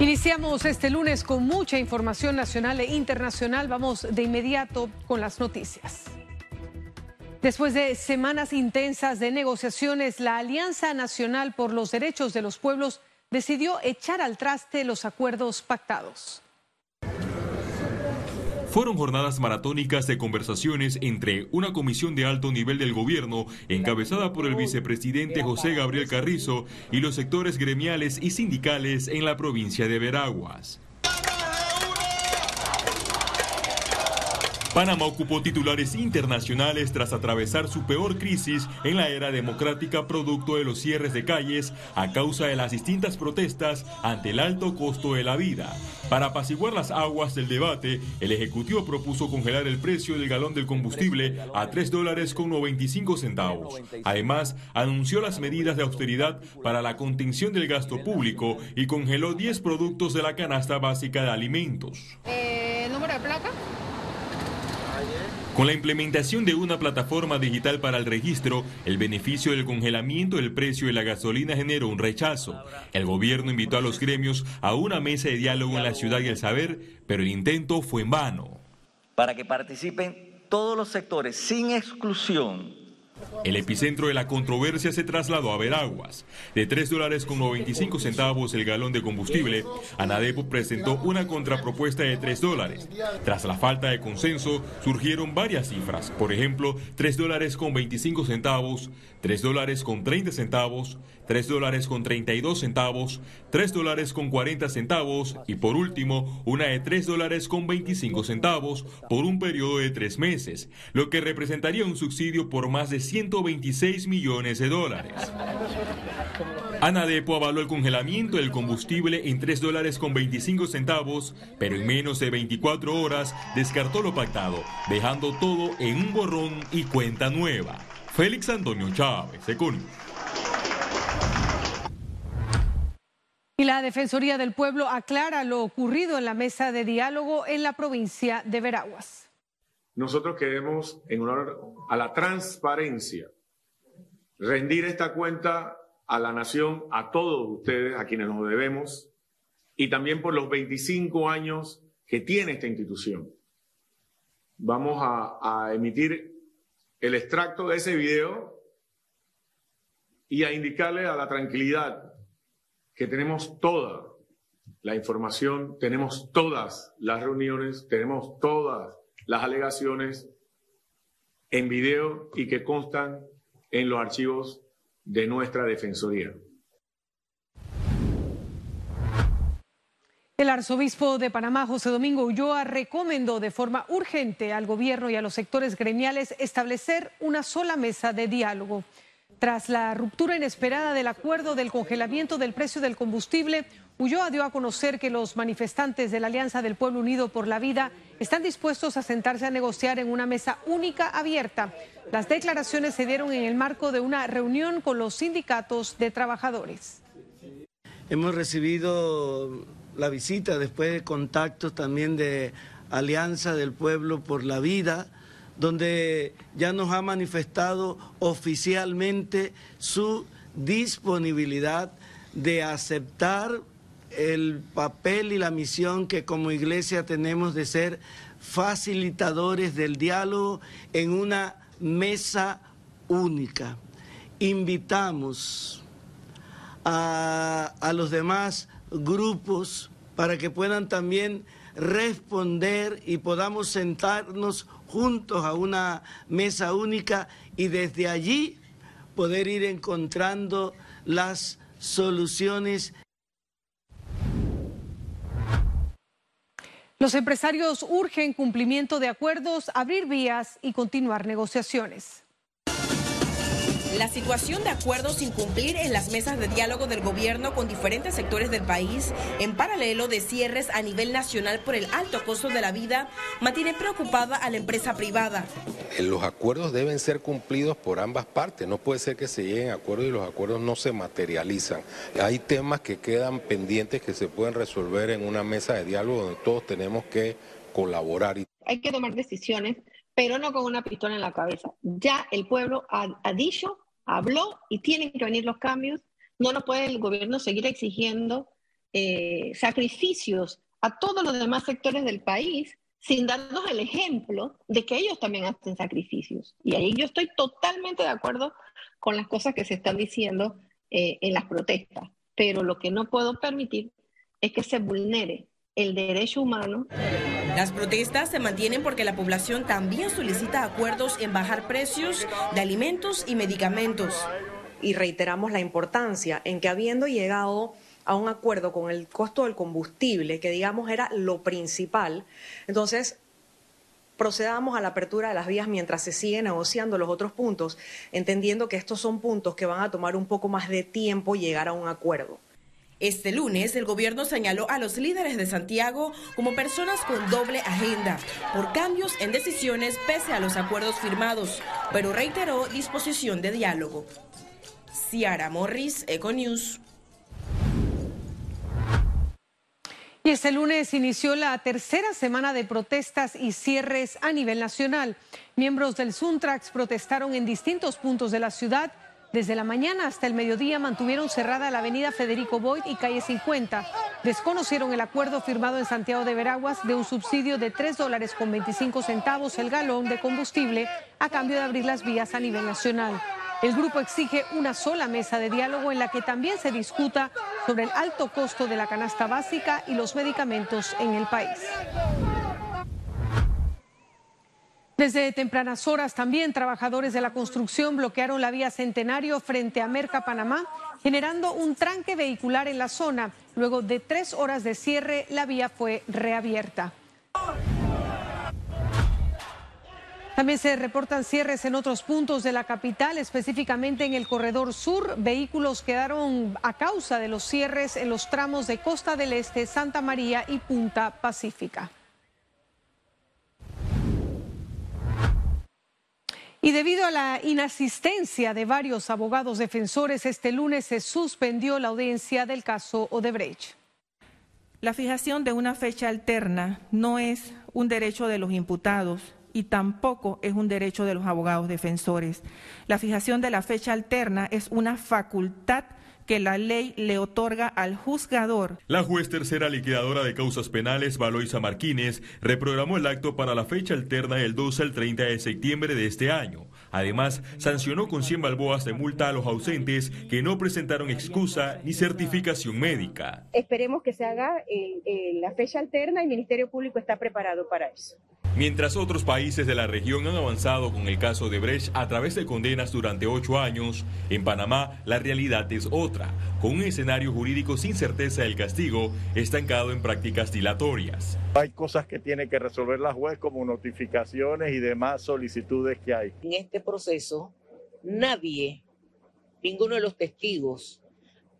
Iniciamos este lunes con mucha información nacional e internacional. Vamos de inmediato con las noticias. Después de semanas intensas de negociaciones, la Alianza Nacional por los Derechos de los Pueblos decidió echar al traste los acuerdos pactados. Fueron jornadas maratónicas de conversaciones entre una comisión de alto nivel del gobierno, encabezada por el vicepresidente José Gabriel Carrizo, y los sectores gremiales y sindicales en la provincia de Veraguas. Panamá ocupó titulares internacionales tras atravesar su peor crisis en la era democrática producto de los cierres de calles a causa de las distintas protestas ante el alto costo de la vida. Para apaciguar las aguas del debate, el Ejecutivo propuso congelar el precio del galón del combustible a 3 dólares con 95 centavos. Además, anunció las medidas de austeridad para la contención del gasto público y congeló 10 productos de la canasta básica de alimentos. Eh, ¿Número de placa? Con la implementación de una plataforma digital para el registro, el beneficio del congelamiento del precio de la gasolina generó un rechazo. El gobierno invitó a los gremios a una mesa de diálogo en la ciudad y el saber, pero el intento fue en vano. Para que participen todos los sectores sin exclusión el epicentro de la controversia se trasladó a Veraguas. De 3 dólares con 95 centavos el galón de combustible, Anadepo presentó una contrapropuesta de 3 dólares. Tras la falta de consenso, surgieron varias cifras. Por ejemplo, 3 dólares con 25 centavos, 3 dólares con 30 centavos, 3 dólares con 32 centavos, 3 dólares con 40 centavos y por último una de 3 dólares con 25 centavos por un periodo de 3 meses, lo que representaría un subsidio por más de 126 millones de dólares. Anadepo avaló el congelamiento del combustible en 3 dólares con 25 centavos, pero en menos de 24 horas descartó lo pactado, dejando todo en un borrón y cuenta nueva. Félix Antonio Chávez, Econius. Y la Defensoría del Pueblo aclara lo ocurrido en la mesa de diálogo en la provincia de Veraguas. Nosotros queremos, en honor a la transparencia, rendir esta cuenta a la nación, a todos ustedes, a quienes nos debemos, y también por los 25 años que tiene esta institución. Vamos a, emitir el extracto de ese video y a indicarle a la tranquilidad que tenemos toda la información, tenemos todas las reuniones, tenemos todas las alegaciones en video y que constan en los archivos de nuestra Defensoría. El arzobispo de Panamá, José Domingo Ulloa, recomendó de forma urgente al gobierno y a los sectores gremiales establecer una sola mesa de diálogo. Tras la ruptura inesperada del acuerdo del congelamiento del precio del combustible, Ulloa dio a conocer que los manifestantes de la Alianza del Pueblo Unido por la Vida están dispuestos a sentarse a negociar en una mesa única abierta. Las declaraciones se dieron en el marco de una reunión con los sindicatos de trabajadores. Hemos recibido la visita después de contactos también de Alianza del Pueblo por la Vida donde ya nos ha manifestado oficialmente su disponibilidad de aceptar el papel y la misión que como iglesia tenemos de ser facilitadores del diálogo en una mesa única. Invitamos a, los demás grupos para que puedan también responder y podamos sentarnos juntos a una mesa única y desde allí poder ir encontrando las soluciones. Los empresarios urgen cumplimiento de acuerdos, abrir vías y continuar negociaciones. La situación de acuerdos sin cumplir en las mesas de diálogo del gobierno con diferentes sectores del país, en paralelo de cierres a nivel nacional por el alto costo de la vida, mantiene preocupada a la empresa privada. Los acuerdos deben ser cumplidos por ambas partes. No puede ser que se lleguen a acuerdos y los acuerdos no se materializan. Hay temas que quedan pendientes que se pueden resolver en una mesa de diálogo donde todos tenemos que colaborar. Hay que tomar decisiones pero no con una pistola en la cabeza. Ya el pueblo ha, ha dicho habló y tienen que venir los cambios. No nos puede el gobierno seguir exigiendo eh, sacrificios a todos los demás sectores del país sin darnos el ejemplo de que ellos también hacen sacrificios. Y ahí yo estoy totalmente de acuerdo con las cosas que se están diciendo eh, en las protestas. Pero lo que no puedo permitir es que se vulnere el derecho humano. Las protestas se mantienen porque la población también solicita acuerdos en bajar precios de alimentos y medicamentos. Y reiteramos la importancia en que habiendo llegado a un acuerdo con el costo del combustible, que digamos era lo principal, entonces procedamos a la apertura de las vías mientras se siguen negociando los otros puntos, entendiendo que estos son puntos que van a tomar un poco más de tiempo llegar a un acuerdo. Este lunes, el gobierno señaló a los líderes de Santiago como personas con doble agenda por cambios en decisiones pese a los acuerdos firmados, pero reiteró disposición de diálogo. Ciara Morris, Econews. Y este lunes inició la tercera semana de protestas y cierres a nivel nacional. Miembros del Suntrax protestaron en distintos puntos de la ciudad. Desde la mañana hasta el mediodía mantuvieron cerrada la avenida Federico Boyd y calle 50. Desconocieron el acuerdo firmado en Santiago de Veraguas de un subsidio de 3 dólares con 25 centavos el galón de combustible a cambio de abrir las vías a nivel nacional. El grupo exige una sola mesa de diálogo en la que también se discuta sobre el alto costo de la canasta básica y los medicamentos en el país. Desde tempranas horas también trabajadores de la construcción bloquearon la vía Centenario frente a Merca, Panamá, generando un tranque vehicular en la zona. Luego de tres horas de cierre, la vía fue reabierta. También se reportan cierres en otros puntos de la capital, específicamente en el corredor sur. Vehículos quedaron a causa de los cierres en los tramos de Costa del Este, Santa María y Punta Pacífica. Y debido a la inasistencia de varios abogados defensores, este lunes se suspendió la audiencia del caso Odebrecht. La fijación de una fecha alterna no es un derecho de los imputados, y tampoco es un derecho de los abogados defensores. La fijación de la fecha alterna es una facultad que la ley le otorga al juzgador. La juez tercera liquidadora de causas penales, Valoisa Martínez, reprogramó el acto para la fecha alterna del 12 al 30 de septiembre de este año. Además, sancionó con 100 balboas de multa a los ausentes que no presentaron excusa ni certificación médica. Esperemos que se haga la fecha alterna y el Ministerio Público está preparado para eso. Mientras otros países de la región han avanzado con el caso de Brecht a través de condenas durante ocho años, en Panamá la realidad es otra, con un escenario jurídico sin certeza del castigo, estancado en prácticas dilatorias. Hay cosas que tiene que resolver la juez como notificaciones y demás solicitudes que hay. En este proceso, nadie, ninguno de los testigos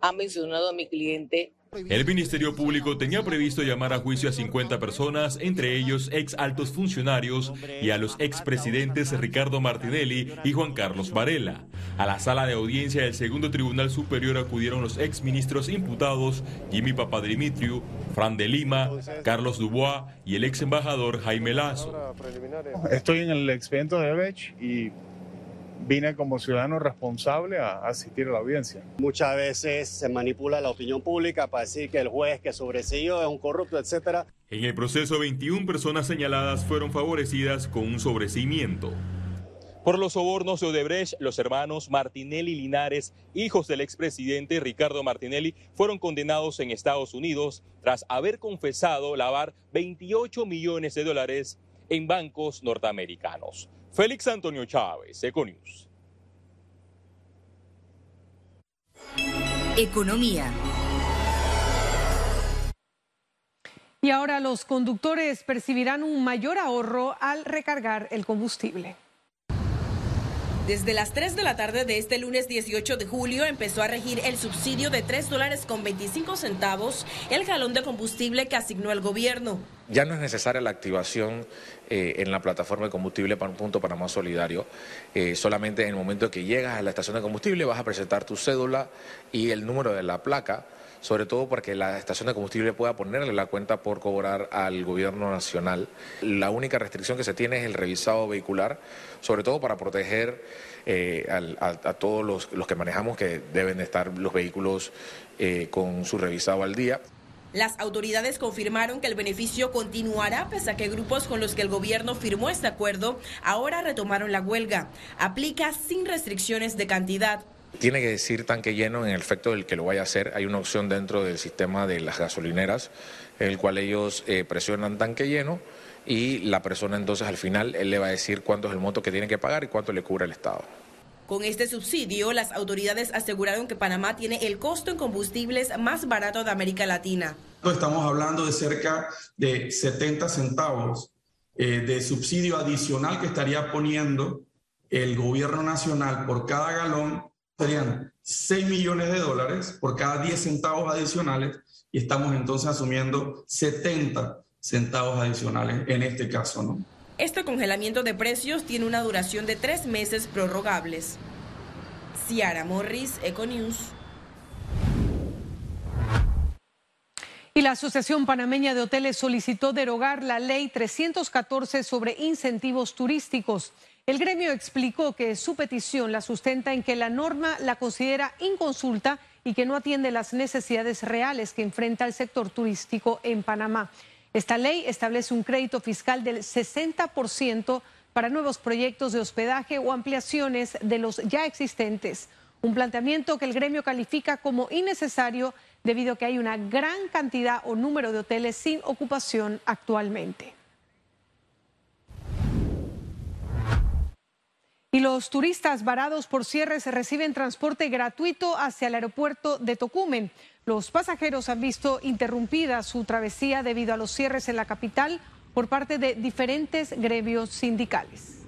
ha mencionado a mi cliente el Ministerio Público tenía previsto llamar a juicio a 50 personas, entre ellos ex altos funcionarios y a los expresidentes Ricardo Martinelli y Juan Carlos Varela. A la sala de audiencia del segundo Tribunal Superior acudieron los ex ministros imputados Jimmy Papadimitriu, Fran de Lima, Carlos Dubois y el ex embajador Jaime Lazo. Estoy en el expediente de Bech y vine como ciudadano responsable a asistir a la audiencia. Muchas veces se manipula la opinión pública para decir que el juez que sobreseyó es un corrupto, etcétera. En el proceso, 21 personas señaladas fueron favorecidas con un sobrecimiento. Por los sobornos de Odebrecht, los hermanos Martinelli Linares, hijos del expresidente Ricardo Martinelli, fueron condenados en Estados Unidos tras haber confesado lavar 28 millones de dólares en bancos norteamericanos. Félix Antonio Chávez, Econius. Economía. Y ahora los conductores percibirán un mayor ahorro al recargar el combustible. Desde las 3 de la tarde de este lunes 18 de julio empezó a regir el subsidio de 3 dólares con 25 centavos el galón de combustible que asignó el gobierno. Ya no es necesaria la activación eh, en la plataforma de combustible para un punto Panamá Solidario. Eh, solamente en el momento que llegas a la estación de combustible vas a presentar tu cédula y el número de la placa sobre todo porque la estación de combustible pueda ponerle la cuenta por cobrar al gobierno nacional. La única restricción que se tiene es el revisado vehicular, sobre todo para proteger eh, a, todos los, que manejamos que deben estar los vehículos con su revisado al día. Las autoridades confirmaron que el beneficio continuará pese a que grupos con los que el gobierno firmó este acuerdo ahora retomaron la huelga. Aplica sin restricciones de cantidad. Tiene que decir tanque lleno en el efecto del que lo vaya a hacer. Hay una opción dentro del sistema de las gasolineras, en el cual ellos eh, presionan tanque lleno y la persona entonces al final le va a decir cuánto es el monto que tiene que pagar y cuánto le cubre el Estado. Con este subsidio, las autoridades aseguraron que Panamá tiene el costo en combustibles más barato de América Latina. Estamos hablando de cerca de 70 centavos eh, de subsidio adicional que estaría poniendo el gobierno nacional por cada galón. Serían 6 millones de dólares por cada 10 centavos adicionales y estamos entonces asumiendo 70 centavos adicionales en este caso, ¿no? Este congelamiento de precios tiene una duración de tres meses prorrogables. Ciara Morris, Econews. Y la Asociación Panameña de Hoteles solicitó derogar la ley 314 sobre incentivos turísticos. El gremio explicó que su petición la sustenta en que la norma la considera inconsulta y que no atiende las necesidades reales que enfrenta el sector turístico en Panamá. Esta ley establece un crédito fiscal del 60% para nuevos proyectos de hospedaje o ampliaciones de los ya existentes. Un planteamiento que el gremio califica como innecesario debido a que hay una gran cantidad o número de hoteles sin ocupación actualmente. Y los turistas varados por cierres reciben transporte gratuito hacia el aeropuerto de Tocumen. Los pasajeros han visto interrumpida su travesía debido a los cierres en la capital por parte de diferentes gremios sindicales.